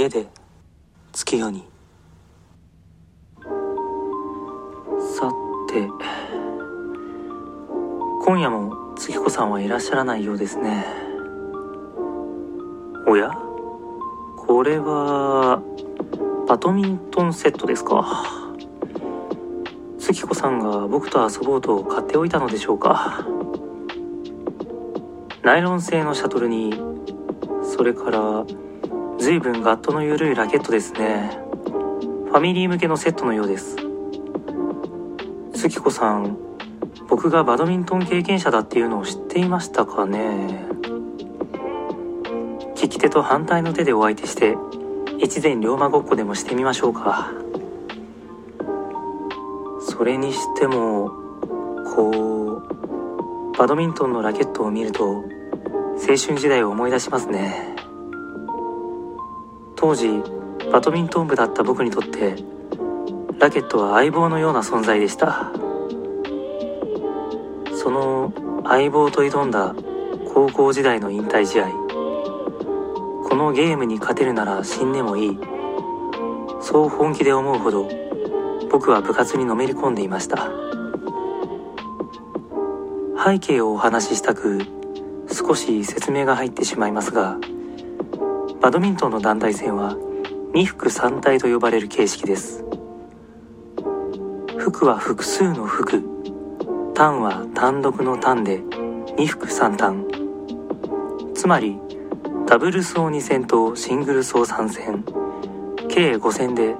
家で月夜にさて今夜も月子さんはいらっしゃらないようですねおやこれはバドミントンセットですか?月子さんが僕と遊ぼうと買っておいたのでしょうかナイロン製のシャトルにそれから随分ガットの緩いラケットですね。ファミリー向けのセットのようです。月子さん僕がバドミントン経験者だっていうのを知っていましたかね？利き手と反対の手でお相手して越前龍馬ごっこでもしてみましょうか。それにしてもこうバドミントンのラケットを見ると青春時代を思い出しますね。当時バドミントン部だった僕にとってラケットは相棒のような存在でした。その相棒と挑んだ高校時代の引退試合。このゲームに勝てるなら死んでもいい。そう本気で思うほど僕は部活にのめり込んでいました。背景をお話ししたく少し説明が入ってしまいますがバドミントンの団体戦は2服3体と呼ばれる形式です。服は複数の服。単は単独の単で2服3単。つまりダブルスを2戦とシングルスを3戦。計5戦で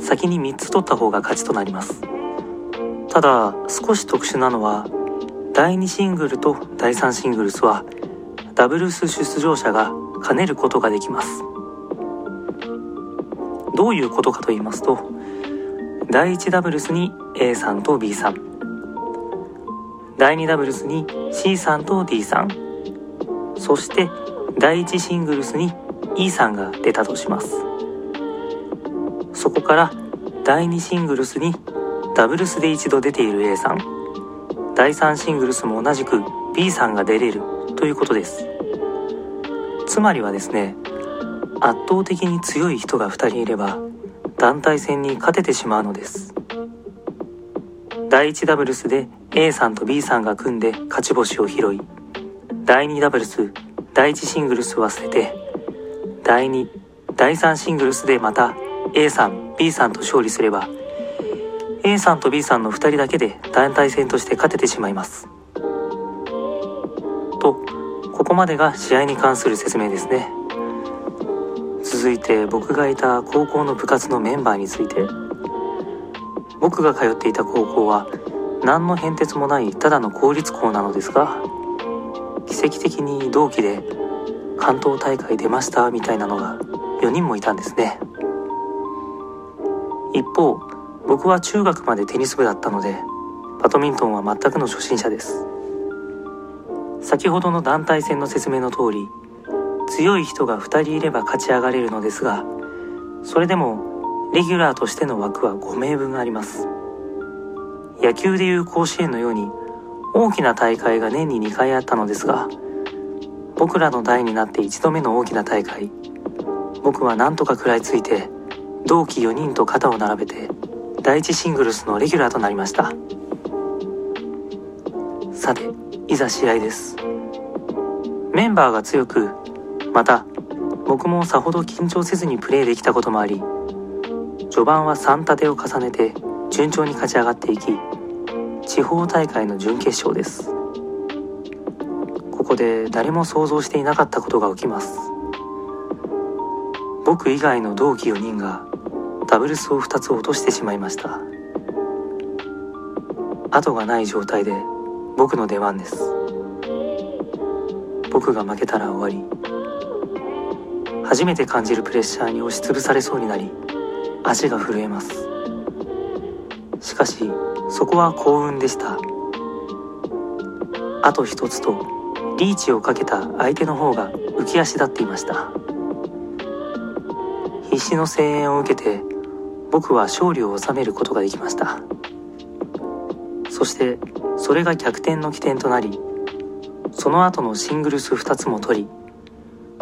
先に3つ取った方が勝ちとなります。ただ少し特殊なのは第2シングルと第3シングルスはダブルス出場者が兼ねることができます。どういうことかと言いますと第1ダブルスに A さんと B さん。第2ダブルスに C さんと D さん。そして第1シングルスに E さんが出たとします。そこから第2シングルスにダブルスで一度出ている A さん。第3シングルスも同じく B さんが出れるということです。つまりはですね圧倒的に強い人が2人いれば団体戦に勝ててしまうのです。第1ダブルスで A さんと B さんが組んで勝ち星を拾い第2ダブルス第1シングルスは捨てて第2第3シングルスでまた A さん B さんと勝利すれば A さんと B さんの2人だけで団体戦として勝ててしまいます。ここまでが試合に関する説明ですね。続いて僕がいた高校の部活のメンバーについて。僕が通っていた高校は何の変哲もないただの公立校なのですが奇跡的に同期で関東大会出ましたみたいなのが4人もいたんですね。一方僕は中学までテニス部だったのでバドミントンは全くの初心者です。先ほどの団体戦の説明の通り強い人が2人いれば勝ち上がれるのですがそれでもレギュラーとしての枠は5名分あります。野球でいう甲子園のように大きな大会が年に2回あったのですが僕らの代になって1度目の大きな大会僕はなんとか食らいついて同期4人と肩を並べて第一シングルスのレギュラーとなりました。さていざ試合です。メンバーが強くまた僕もさほど緊張せずにプレーできたこともあり序盤は3立てを重ねて順調に勝ち上がっていき地方大会の準決勝です。ここで誰も想像していなかったことが起きます。僕以外の同期4人がダブルスを2つ落としてしまいました。後がない状態で僕の出番です。僕が負けたら終わり。初めて感じるプレッシャーに押しつぶされそうになり足が震えます。しかしそこは幸運でした。あと一つとリーチをかけた相手の方が浮き足立っていました。必死の声援を受けて僕は勝利を収めることができました。そしてそれが逆転の起点となりその後のシングルス2つも取り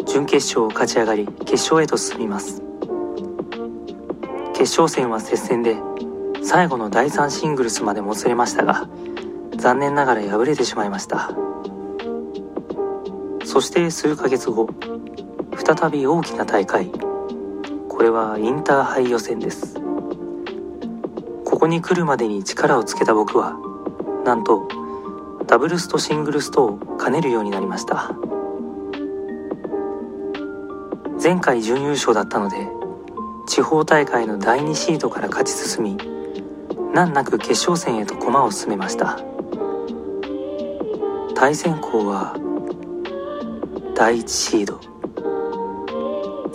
準決勝を勝ち上がり決勝へと進みます。決勝戦は接戦で最後の第3シングルスまでもつれましたが残念ながら敗れてしまいました。そして数ヶ月後再び大きな大会。これはインターハイ予選です。ここに来るまでに力をつけた僕はなんとダブルスとシングルスとを兼ねるようになりました。前回準優勝だったので地方大会の第2シードから勝ち進み難なく決勝戦へと駒を進めました。対戦校は第1シード。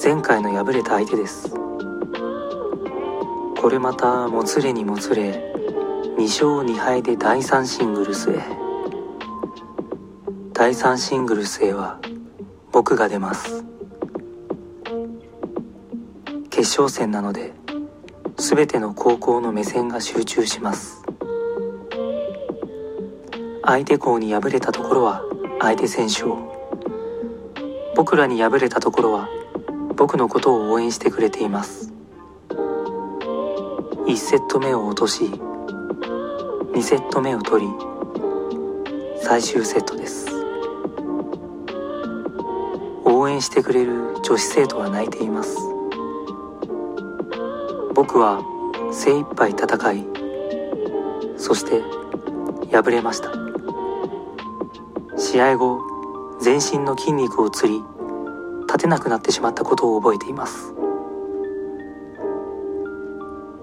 前回の敗れた相手です。これまたもつれにもつれ2勝2敗で第3シングルスへ。第3シングルスへは僕が出ます。決勝戦なので全ての高校の目線が集中します。相手校に敗れたところは相手選手を。僕らに敗れたところは僕のことを応援してくれています。1セット目を落とし2セット目を取り最終セットです。応援してくれる女子生徒は泣いています。僕は精一杯戦いそして敗れました。試合後全身の筋肉をつり立てなくなってしまったことを覚えています。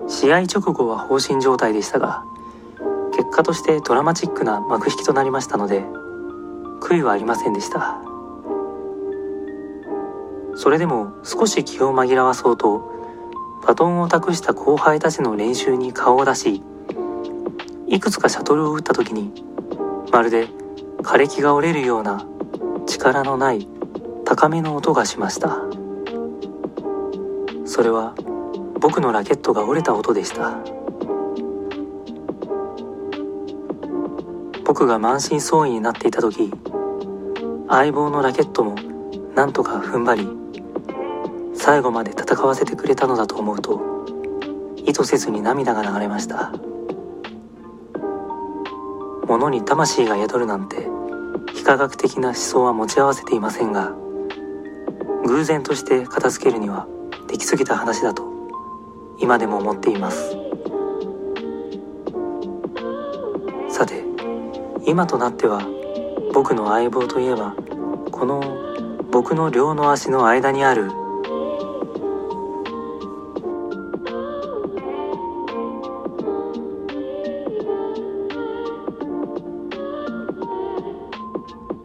試合直後は放心状態でしたが果としてドラマチックな幕引きとなりましたので悔いはありませんでした。それでも少し気を紛らわそうとバトンを託した後輩たちの練習に顔を出しいくつかシャトルを打った時にまるで枯れ木が折れるような力のない高めの音がしました。それは僕のラケットが折れた音でした。僕が満身創痍になっていた時相棒のラケットもなんとか踏ん張り最後まで戦わせてくれたのだと思うと意図せずに涙が流れました。物に魂が宿るなんて非科学的な思想は持ち合わせていませんが偶然として片付けるにはできすぎた話だと今でも思っています。今となっては僕の相棒といえばこの僕の両の足の間にある